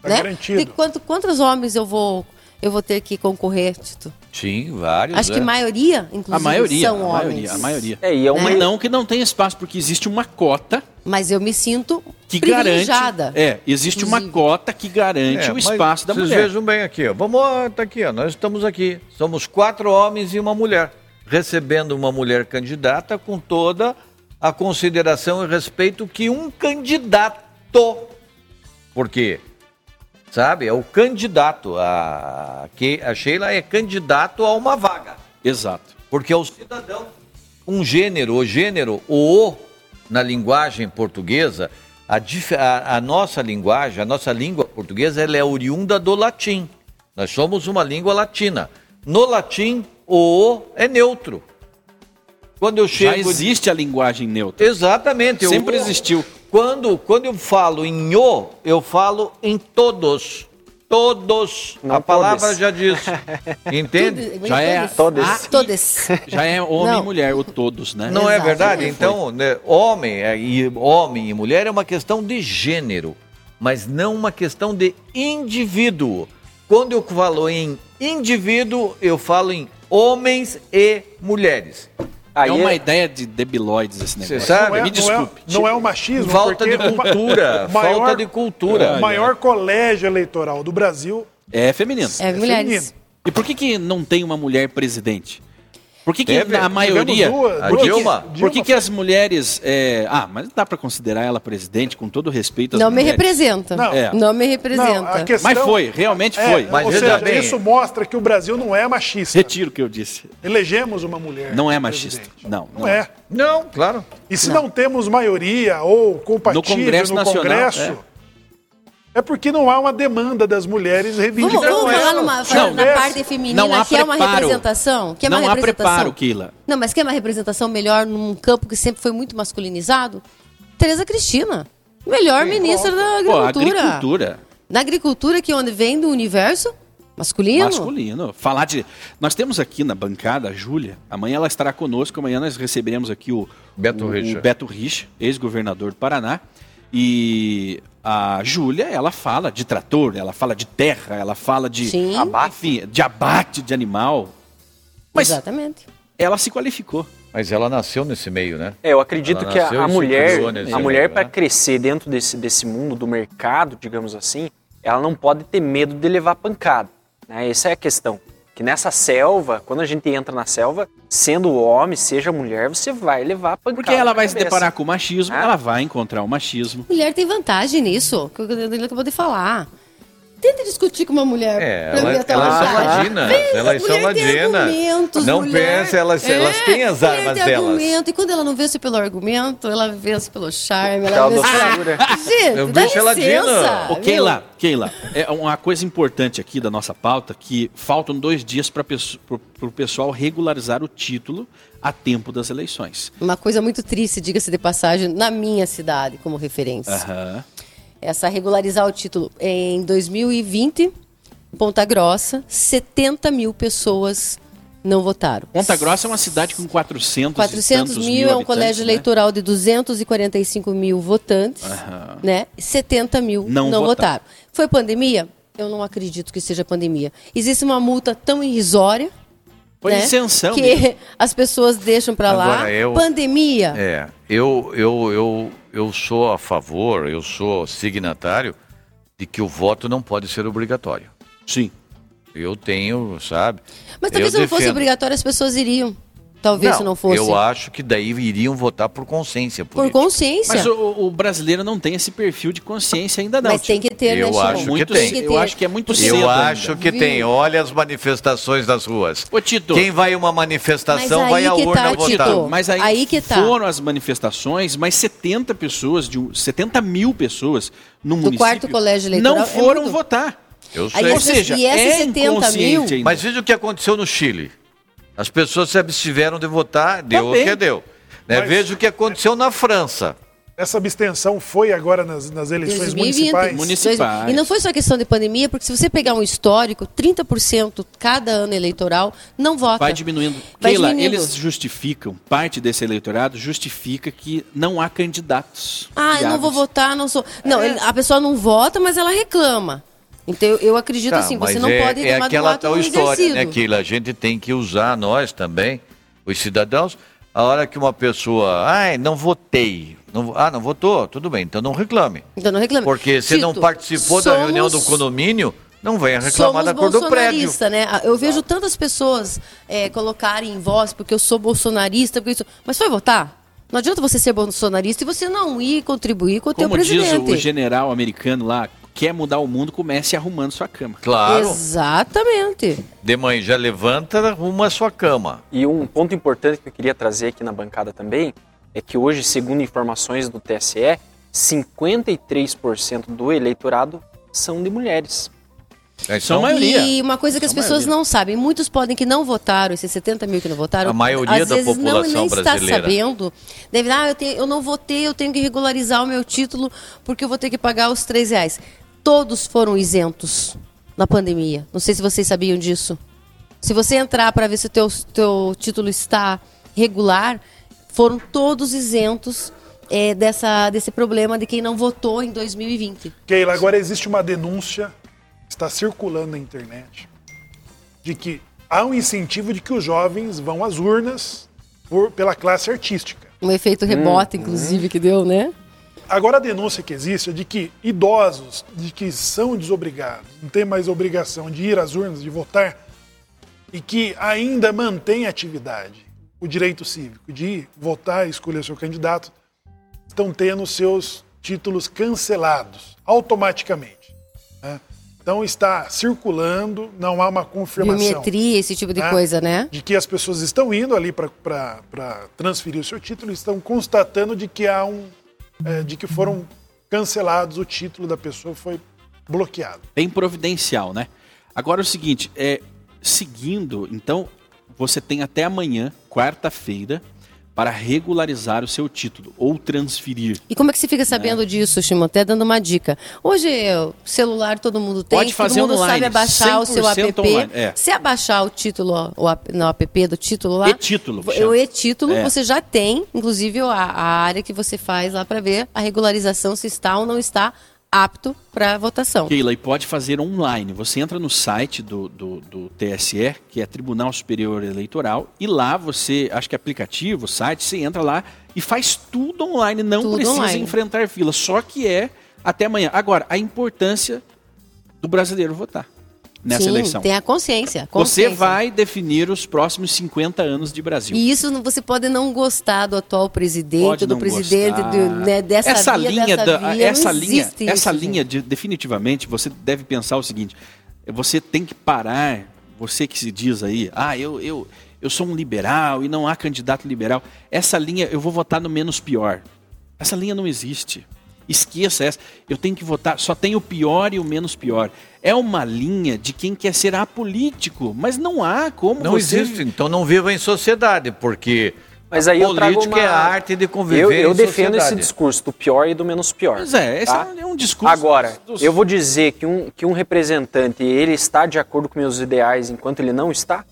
Tá né? garantido. De quanto, quantos homens eu vou eu vou ter que concorrer, Tito? Sim, vários. Acho é. que maioria, inclusive, a maioria, são a homens. Maioria, a maioria. É, e é uma né? não que não tem espaço, porque existe uma cota. Mas eu me sinto que garante. É, existe inclusive. uma cota que garante é, o espaço da vocês mulher. Vocês vejam bem aqui, ó. Vamos, tá aqui, ó. Nós estamos aqui. Somos quatro homens e uma mulher. Recebendo uma mulher candidata com toda a consideração e respeito que um candidato. Porque sabe? É o candidato. A, que a Sheila é candidato a uma vaga. Exato. Porque é o cidadão. Um gênero, o gênero, o o, na linguagem portuguesa, a, a, a, nossa linguagem, a nossa língua portuguesa, ela é oriunda do latim. Nós somos uma língua latina. No latim, o o é neutro. Quando eu chego... Já existe a linguagem neutra. Exatamente. Sempre existiu. Quando, quando eu falo em o, eu falo em todos. todos. Não a palavra todos. já diz. Entende? Tudo- Já é todos. a- Todos. Já é homem Não. e mulher, o todos, né? Não é Exato. verdade? Foi. Então, né, homem, é, e, homem e mulher é uma questão de gênero, mas não uma questão de indivíduo. Quando eu falo em indivíduo, eu falo em homens e mulheres. Aí é uma é- ideia de debilóides esse negócio. Você sabe? Não é, Me não é- desculpe. Não é, o machismo, Falta de cultura, o maior- falta de cultura. O maior colégio eleitoral do Brasil É feminino. É, mulheres. feminino. E por que, que não tem uma mulher presidente? Por que, que Teve. a maioria. Duas- A por que, Dilma. que, por que, que as mulheres. é, Ah, mas dá pra considerar ela presidente, com todo respeito às Não me mulheres. representa. Não. É. Não me Não, representa. questão- Mas foi, realmente É, foi. Mas ou veja seja, bem. isso mostra que o Brasil não é machista. Retiro o que eu disse. Elegemos uma mulher. Não é machista. presidente. Não, Não, não. é. Não, claro. E se não, temos maioria ou compatível No Congresso no Nacional, Congresso, é. porque não há uma demanda das mulheres Vamos, reivindicando vamos falar ela. numa, falar na houvesse- parte feminina, não há que é uma representação? Que é uma Não há representação. preparo, Keila. Não, mas que é uma representação melhor num campo que sempre foi muito masculinizado? Tereza Cristina. Melhor ministra da Pô, agricultura. agricultura. Na agricultura, que é onde vem do universo masculino. Masculino. Falar de. Nós temos aqui na bancada a Júlia. Amanhã ela estará conosco. Amanhã nós receberemos aqui o Beto o, Richa. o Beto Rich, ex-governador do Paraná. E a Júlia, ela fala de trator, ela fala de terra, ela fala de. Sim. Enfim, de abate de animal. Mas Exatamente. ela se qualificou. Mas ela nasceu nesse meio, né? É, eu acredito Ela que a, a mulher, a mulher né? para crescer dentro desse, desse mundo do mercado, digamos assim, ela não pode ter medo de levar pancada. Né? Essa é a questão. Que nessa selva, quando a gente entra na selva, sendo homem, seja mulher, você vai levar pancada. Porque ela na vai se cabeça. deparar com o machismo, Ah. ela vai encontrar o machismo. Mulher tem vantagem nisso, que o Danilo acabou de falar. Tenta discutir com uma mulher. É, pra ver ela, até elas são ladinas. Elas são ladinas. Não mulher. pensa, elas, elas É, têm as armas tem delas. Argumento, e quando ela não vence pelo argumento, ela vence pelo charme, ela vence pela... Gente, Eu dá vejo ela licença. Ô? Keila, Keila, é uma coisa importante aqui da nossa pauta que faltam dois dias para o pessoal regularizar o título a tempo das eleições. Uma coisa muito triste, diga-se de passagem, na minha cidade, como referência. Aham. Essa regularizar o título. Em 2020, Ponta Grossa, 70 mil pessoas não votaram. Ponta Grossa é uma cidade com 400, 400 e tantos mil, é um habitantes, colégio né? eleitoral de 245 mil votantes, Aham. né? 70 mil Não não, votaram. votaram. Foi pandemia? Eu não acredito que seja pandemia. Existe uma multa tão irrisória Foi né? isenção. que mesmo. as pessoas deixam para lá. Eu- Pandemia. É, eu, eu, eu, eu sou a favor, eu sou signatário de que o voto não pode ser obrigatório. Sim. Eu tenho, sabe? Mas talvez se não fosse obrigatório, as pessoas iriam. Talvez se não fosse. Eu acho que daí iriam votar por consciência Por política. consciência. Mas o, o brasileiro não tem esse perfil de consciência ainda não. Mas tem que ter, Eu né, acho que muito, tem. Eu acho que é muito cedo. Eu ainda. acho que Viu? tem. Olha as manifestações das ruas. Ô, Tito. Quem vai a uma manifestação vai aí à urna tá, votar. Tito. Mas aí, Aí que tá. foram as manifestações, mas 70 pessoas, de um- 70 mil pessoas no município quarto colégio eleitoral não é foram muito. votar. Eu Aí sei. Ou essas- seja, e essas é 70 inconsciente mil- ainda. Mas veja o que aconteceu no Chile. As pessoas se abstiveram de votar, deu Também. o que deu. Né? Mas- Veja o que aconteceu na França. Essa abstenção foi agora nas, nas eleições 2020. municipais. Municipais. E não foi só questão de pandemia, porque se você pegar um histórico, 30% cada ano eleitoral não vota. Vai diminuindo. Vai Keila, diminuindo. eles justificam, parte desse eleitorado justifica que não há candidatos. Ah, eu não vou viáveis. votar, não sou. Não, É. ele- a pessoa não vota, mas ela reclama. Então eu, acredito Tá, assim, você não é, pode é aquela tal não história, exercido. né, Keila? A gente tem que usar, nós também, os cidadãos, a hora que uma pessoa, ai, não votei. Não, ah, não votou, tudo bem, então não reclame. Então não reclame. Porque se não participou da somos- reunião do condomínio, não venha reclamar Somos da cor do prédio. né? Eu vejo tantas pessoas é, colocarem em voz porque eu sou bolsonarista, porque isso. Mas foi votar? Não adianta você ser bolsonarista e você não ir contribuir com o teu Como diz presidente. o, o general americano lá, quer mudar o mundo, comece arrumando sua cama. Claro, Exatamente. de manhã já levanta, arruma a sua cama. E um ponto importante que eu queria trazer aqui na bancada também é que hoje, segundo informações do TSE, 53% do eleitorado são de mulheres. É, São então, maioria. E uma coisa que as pessoas maioria. não sabem, muitos podem que não votaram, esses 70 mil que não votaram, A maioria às da vezes não, população nem está brasileira. sabendo. Deve, ah, eu, tenho- eu não votei, eu tenho que regularizar o meu título porque eu vou ter que pagar os 3 reais. Todos foram isentos. na pandemia. Não sei se vocês sabiam disso. Se você entrar para ver se o teu, teu título está regular, foram todos isentos é, dessa, desse problema de quem não votou em 2020. Keila, agora existe uma denúncia, está circulando na internet, de que há um incentivo de que os jovens vão às urnas por, pela classe artística. Um efeito rebote, hum, inclusive, hum. que deu, né? Agora a denúncia que existe é de que idosos, de que são desobrigados, não têm mais obrigação de ir às urnas, de votar, e que ainda mantêm atividade, o direito cívico de votar e escolher seu candidato, estão tendo seus títulos cancelados automaticamente. Né? Então está circulando, não há uma confirmação. Biometria, esse tipo de né? coisa, né? De que as pessoas estão indo ali para transferir o seu título e estão constatando de que há um. É, de que foram cancelados, o título da pessoa foi bloqueado. Bem providencial, né? Agora é o seguinte, é, seguindo, então, você tem até amanhã, quarta-feira, para regularizar o seu título ou transferir. E como é que você fica sabendo né? disso, Shimon? Até dando uma dica. Hoje, celular todo mundo tem, Pode fazer todo mundo online, sabe abaixar o seu app. Online, é. Se abaixar o título, o app, no app do título lá, e-título, o e-título, é. você já tem, inclusive, a, a área que você faz lá para ver a regularização se está ou não está apto para votação. Keila, e pode fazer online. Você entra no site do, do, do, TSE, que é Tribunal Superior Eleitoral, e lá você, acho que é aplicativo, site, você entra lá e faz tudo online, não tudo precisa online. enfrentar fila, só que é até amanhã. Agora, a importância do brasileiro votar nessa Sim, eleição. Tem a consciência, consciência, Você vai definir os próximos 50 anos de Brasil. E isso você pode não gostar do atual presidente, do presidente do, né, dessa essa via, linha dessa da, via, essa linha, isso, essa linha de, definitivamente você deve pensar o seguinte: você tem que parar, você que se diz aí, ah, eu eu eu sou um liberal e não há candidato liberal. Essa linha eu vou votar no menos pior. Essa linha não existe. Esqueça essa. Eu tenho que votar, só tem o pior e o menos pior. É uma linha de quem quer ser apolítico, mas não há como não você... existe, então não viva em sociedade, porque mas aí a política uma... é a arte de conviver Eu, eu defendo sociedade. esse discurso do pior e do menos pior. Pois é, esse tá? é um discurso... Agora, dos... eu vou dizer que um, que um representante, ele está de acordo com meus ideais enquanto ele não está?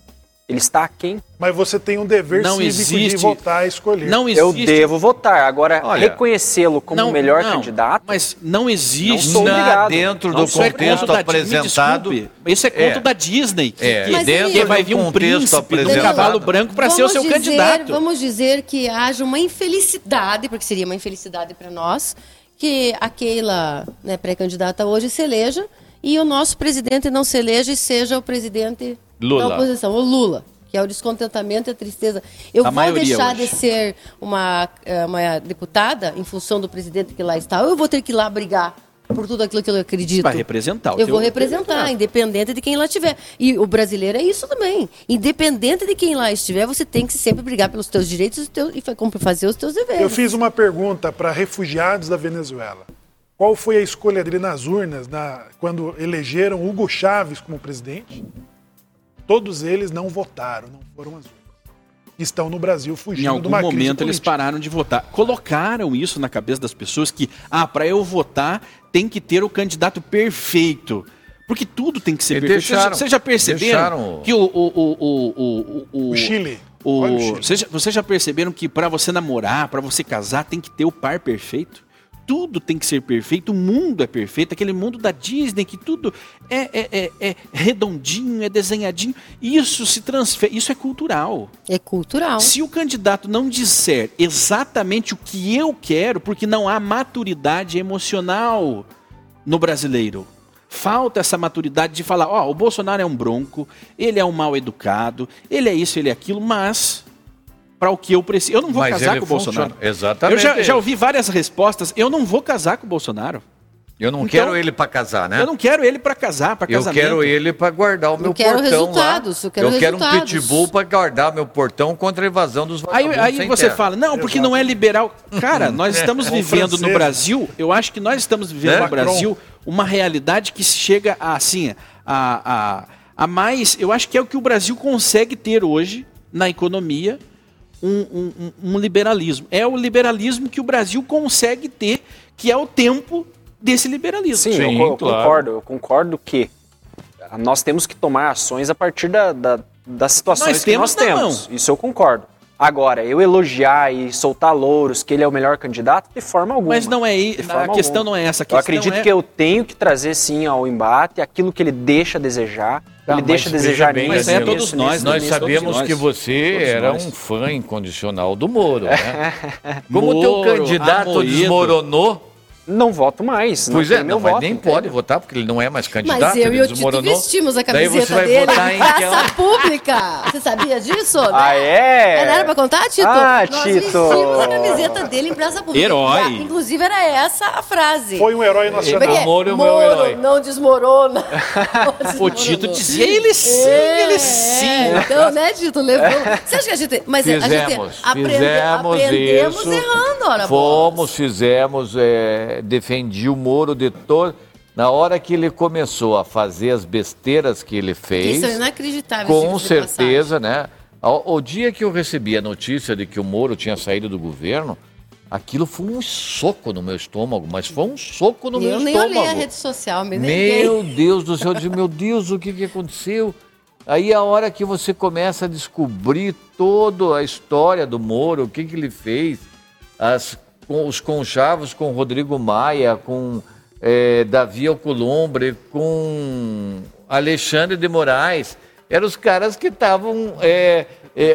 Ele está aquém. Mas você tem um dever não cívico existe, de votar e escolher. Não existe. Eu devo votar. Agora, reconhecê-lo como o melhor não, candidato. Mas não existe. Não na, dentro do contexto é apresentado. Da, isso é conto é. da Disney. Que, é. que, dentro que vai vir um príncipe um cavalo branco para ser o seu dizer, candidato. Vamos dizer que haja uma infelicidade, porque seria uma infelicidade para nós, que aquela né, pré-candidata hoje se eleja e o nosso presidente não se eleja e seja o presidente Lula. da oposição, o Lula que é o descontentamento e a tristeza. Eu a vou deixar hoje. de ser uma, eh, uma deputada em função do presidente que lá está, ou eu vou ter que ir lá brigar por tudo aquilo que eu acredito. Vai representar o Eu vou representar, independente de quem lá estiver. E o brasileiro é isso também. Independente de quem lá estiver, você tem que sempre brigar pelos teus direitos e fazer os teus deveres. Eu fiz uma pergunta para refugiados da Venezuela. Qual foi a escolha dele nas urnas na, quando elegeram Hugo Chávez como presidente? Todos eles não votaram, não foram às urnas. Estão no Brasil fugindo Em algum de uma momento eles pararam de votar. Colocaram isso na cabeça das pessoas que, ah, para eu votar tem que ter o candidato perfeito. Porque tudo tem que ser e perfeito. Deixaram, vocês já perceberam deixaram... que o, o, o, o, o, o Chile. O, vocês, já, vocês já perceberam que para você namorar, para você casar, tem que ter o par perfeito? Tudo tem que ser perfeito, o mundo é perfeito, aquele mundo da Disney que tudo é, é, é, é redondinho, é desenhadinho. Isso se transfere, isso é cultural. É cultural. Se o candidato não disser exatamente o que eu quero, porque não há maturidade emocional no brasileiro. Falta essa maturidade de falar, ó, oh, o Bolsonaro é um bronco, ele é um mal educado, ele é isso, ele é aquilo, mas para o que eu preciso. Eu não vou Mas casar com o funciona. Bolsonaro. Exatamente. Eu já, já, ouvi várias respostas. Eu não vou casar com o Bolsonaro. Eu não então, quero ele para casar, né? Eu não quero ele para casar, para casamento. Eu quero ele para guardar o meu eu quero portão resultados, lá. Eu quero, eu quero resultados. um pitbull para guardar meu portão contra a invasão dos Aí, aí você terra. fala, não, porque não é liberal. Cara, nós estamos vivendo no Brasil, eu acho que nós estamos vivendo é? no Brasil uma realidade que chega a, assim, a, a, a mais, eu acho que é o que o Brasil consegue ter hoje na economia, um, um, um, liberalismo. É o liberalismo que o Brasil consegue ter, que é o tempo desse liberalismo. Sim, Sim eu, eu claro. concordo. Eu concordo que nós temos que tomar ações a partir da, da, das situações Nós que temos nós temos. Isso eu concordo. Agora, eu elogiar e soltar louros que ele é o melhor candidato, de forma alguma. Mas não é aí, De a questão alguma. não é essa. A Eu acredito é... que eu tenho que trazer sim ao embate aquilo que ele deixa a desejar. Tá, ele deixa a desejar bem, nisso, mas é nisso, todos nisso, nós, nisso, Nós Todos sabemos nós. que você Todos era nós. um fã incondicional do Moro, né? Como o Moro, teu candidato Amoedo. desmoronou, Não voto mais. pois não é, não, meu mas voto, nem entende? pode votar porque ele não é mais candidato, Mas eu e o Tito vestimos a camiseta vai dele votar em praça quem? pública. Você sabia disso? Ah, né? é? Não era pra contar, Tito? Ah, Nós Tito. vestimos a camiseta dele em praça pública. Herói. Inclusive era essa a frase. Foi um herói nacional. Porque O Moro é o meu herói. não desmorona. Não O Tito dizia, ele sim, É, ele sim. é. Então, né, Tito, levou. Você acha que a gente. Mas a gente Fizemos, aprende- fizemos aprendemos isso. errando, ora Fomos, bolas. fizemos, é, defendi o Moro de todo. Na hora que ele começou a fazer as besteiras que ele fez, Isso é inacreditável. com de certeza, né? O, o dia que eu recebi a notícia de que o Moro tinha saído do governo, aquilo foi um soco no meu estômago, mas foi um soco no meu Eu nem estômago. olhei a rede social, me. Meu Deus do céu, eu disse, meu Deus, o que, que aconteceu? Aí a hora que você começa a descobrir toda a história do Moro, o que, que ele fez, as, com os conchavos com Rodrigo Maia, com eh, Davi Alcolumbre, com Alexandre de Moraes, eram os caras que estavam...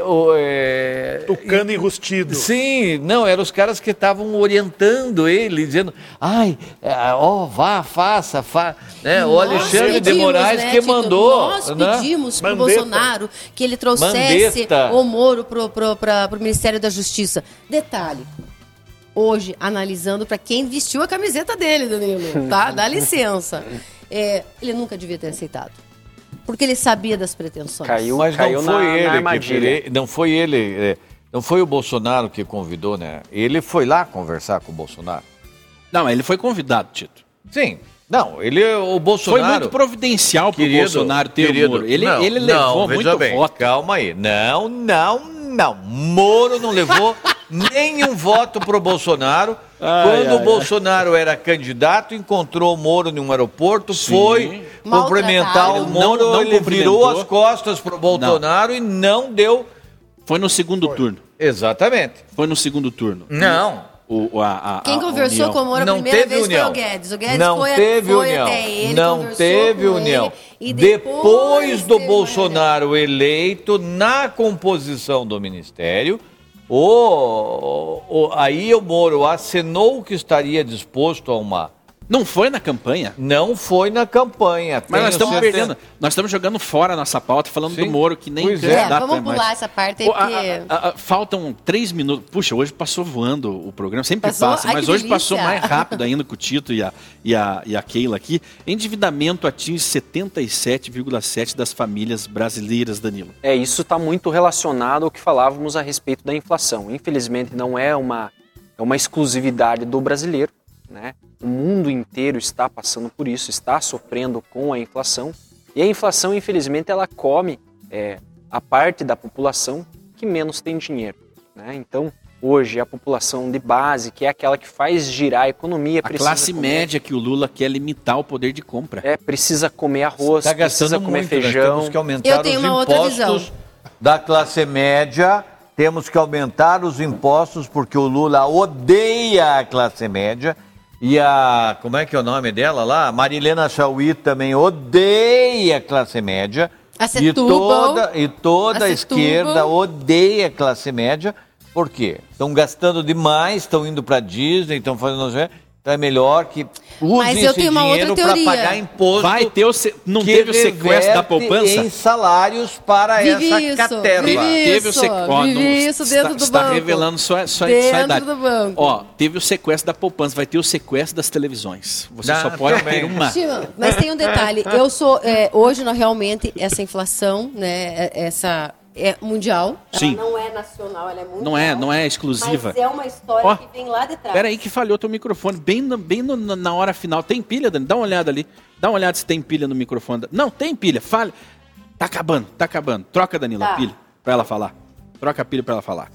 o, eh, Tucano enrustido. Sim, não, eram os caras que estavam orientando ele, dizendo, ai, é, ó, vá, faça, fa, né? O Alexandre de pedimos, Moraes né, que Tito? mandou, Nós né? pedimos para o Mandetta. Bolsonaro que ele trouxesse Mandetta. o Moro para o Ministério da Justiça. Detalhe. Hoje, analisando para quem vestiu a camiseta dele, Danilo, tá? Dá licença. É, ele nunca devia ter aceitado. Porque ele sabia das pretensões. Caiu, Mas caiu não foi na, ele na que não foi ele, é, não foi o Bolsonaro que convidou, né? Ele foi lá conversar com o Bolsonaro. Não, ele foi convidado, Tito. Sim, não, ele, o Foi Bolsonaro... muito providencial pro Querido, Bolsonaro ter querido, o Moro. Ele, não, ele não, levou veja muito bem, voto. Calma aí. Não, não, não. Moro não levou nenhum voto pro Bolsonaro. Ai, Quando ai, o Bolsonaro era candidato, encontrou o Moro em um aeroporto, Sim. foi cumprimentar o. Moro, Não- não ele virou as costas pro Bolsonaro e não deu. Foi no segundo turno. Exatamente. Foi no segundo turno. Não. O, a, a- Quem a conversou união. com o Moro a Não primeira teve vez união. foi o Guedes. O Guedes não foi, teve foi união. até ele, não teve com união. ele, e depois, do Bolsonaro eleito na composição do ministério, o, o- aí o Moro acenou que estaria disposto a uma. Não foi na campanha. Não foi na campanha. Mas nós estamos certeza. perdendo. Nós estamos jogando fora a nossa pauta, falando Sim. do Moro, que nem Pois é. É, vamos é mais. pular essa parte aí, Pô, a- porque... a- a- faltam três minutos. Puxa, hoje passou voando o programa, sempre Passou? passa, Ai, mas hoje delícia. passou mais rápido ainda com o Tito e a, e a, e a Keila aqui. Endividamento atinge 77,7% das famílias brasileiras, Danilo. É, isso está muito relacionado ao que falávamos a respeito da inflação. Infelizmente, não é uma, é uma exclusividade do brasileiro. Né? O mundo inteiro está passando por isso, está sofrendo com a inflação. E a inflação, infelizmente, ela come é, a parte da população que menos tem dinheiro. Né? Então, hoje, a população de base, que é aquela que faz girar a economia, A precisa classe comer- média que o Lula quer limitar o poder de compra. É, precisa comer arroz, Está precisa comer muito, feijão. temos que aumentar Eu tenho os uma outra impostos visão. da classe média. Temos que aumentar os impostos porque o Lula odeia a classe média. E a, como é que é o nome dela lá? Marilena Chauí também odeia a classe média. A E toda, e toda a, esquerda odeia a classe média. Por quê? Estão gastando demais, estão indo para Disney, estão fazendo... Então é melhor que use Mas eu esse tenho uma outra dinheiro para teoria. pagar imposto Vai ter o. se- Não que teve o sequestro da poupança? em salários para Vive essa isso, caterva. vive Teve o Isso, sequestro. Vive isso está- dentro do está banco. revelando sua, sua, Dentro sua idade. do banco. Ó, teve o sequestro da poupança, vai ter o sequestro das televisões. Você Ah, só pode também. ter uma. Mas tem um detalhe. Eu sou é, hoje nós realmente essa inflação, né? é- Essa é mundial. Sim. Ela não é nacional, ela é mundial. Não é, não é exclusiva. Mas é uma história Ó, que vem lá de trás. Pera aí que falhou teu microfone, bem, no- bem no- na hora final. Tem pilha, Dani? Dá uma olhada ali. Dá uma olhada se tem pilha no microfone. Não, tem pilha. Fale. Tá acabando, tá acabando. Troca, Danilo, a Tá. pilha pra ela falar. Troca a pilha pra ela falar.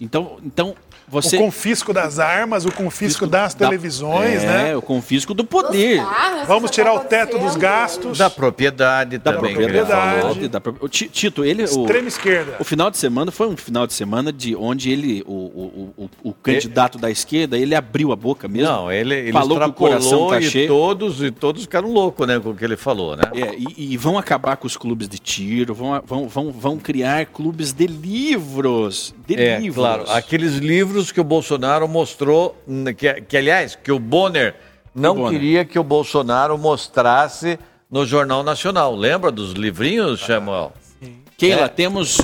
Então, então você... O confisco das armas, o confisco das da- televisões, é, né? o confisco do poder. Vamos tirar o teto dos gastos. Da propriedade Da também, ele propriedade. falou. Da pro- o Ti- Tito, ele. O, Extrema esquerda. o final de semana foi um final de semana de onde ele, o, o, o, o candidato da esquerda, ele abriu a boca mesmo. Não, ele, ele falou que o coração tá e cheio. todos, e todos ficaram loucos né, com o que ele falou, né? É, e, e vão acabar com os clubes de tiro, vão, vão, vão, vão criar clubes de livros. De É, livros. claro. Aqueles livros que o Bolsonaro mostrou, que, que aliás, que o Bonner não Bonner? queria que o Bolsonaro mostrasse no Jornal Nacional. Lembra dos livrinhos, Samuel? Keila, É. temos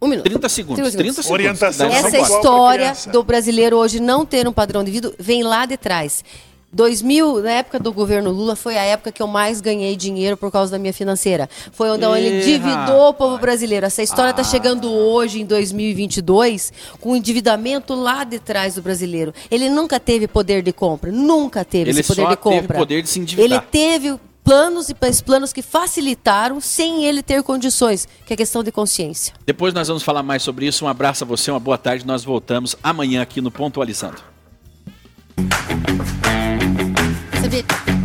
Um minuto. 30 segundos. 30 segundos. Orientação Dá- Essa São Paulo pra história do brasileiro hoje não ter um padrão de vida vem lá de trás. 2000, na época do governo Lula, foi a época que eu mais ganhei dinheiro por causa da minha financeira. Foi onde ele endividou o povo brasileiro. Essa história Ah. está chegando hoje, em 2022, com o endividamento lá de trás do brasileiro. Ele nunca teve poder de compra. Nunca teve Ele esse poder só de teve compra. poder de se endividar. Ele teve planos e planos que facilitaram sem ele ter condições, que é questão de consciência. Depois nós vamos falar mais sobre isso. Um abraço a você, uma boa tarde. Nós voltamos amanhã aqui no Pontualizando. of it.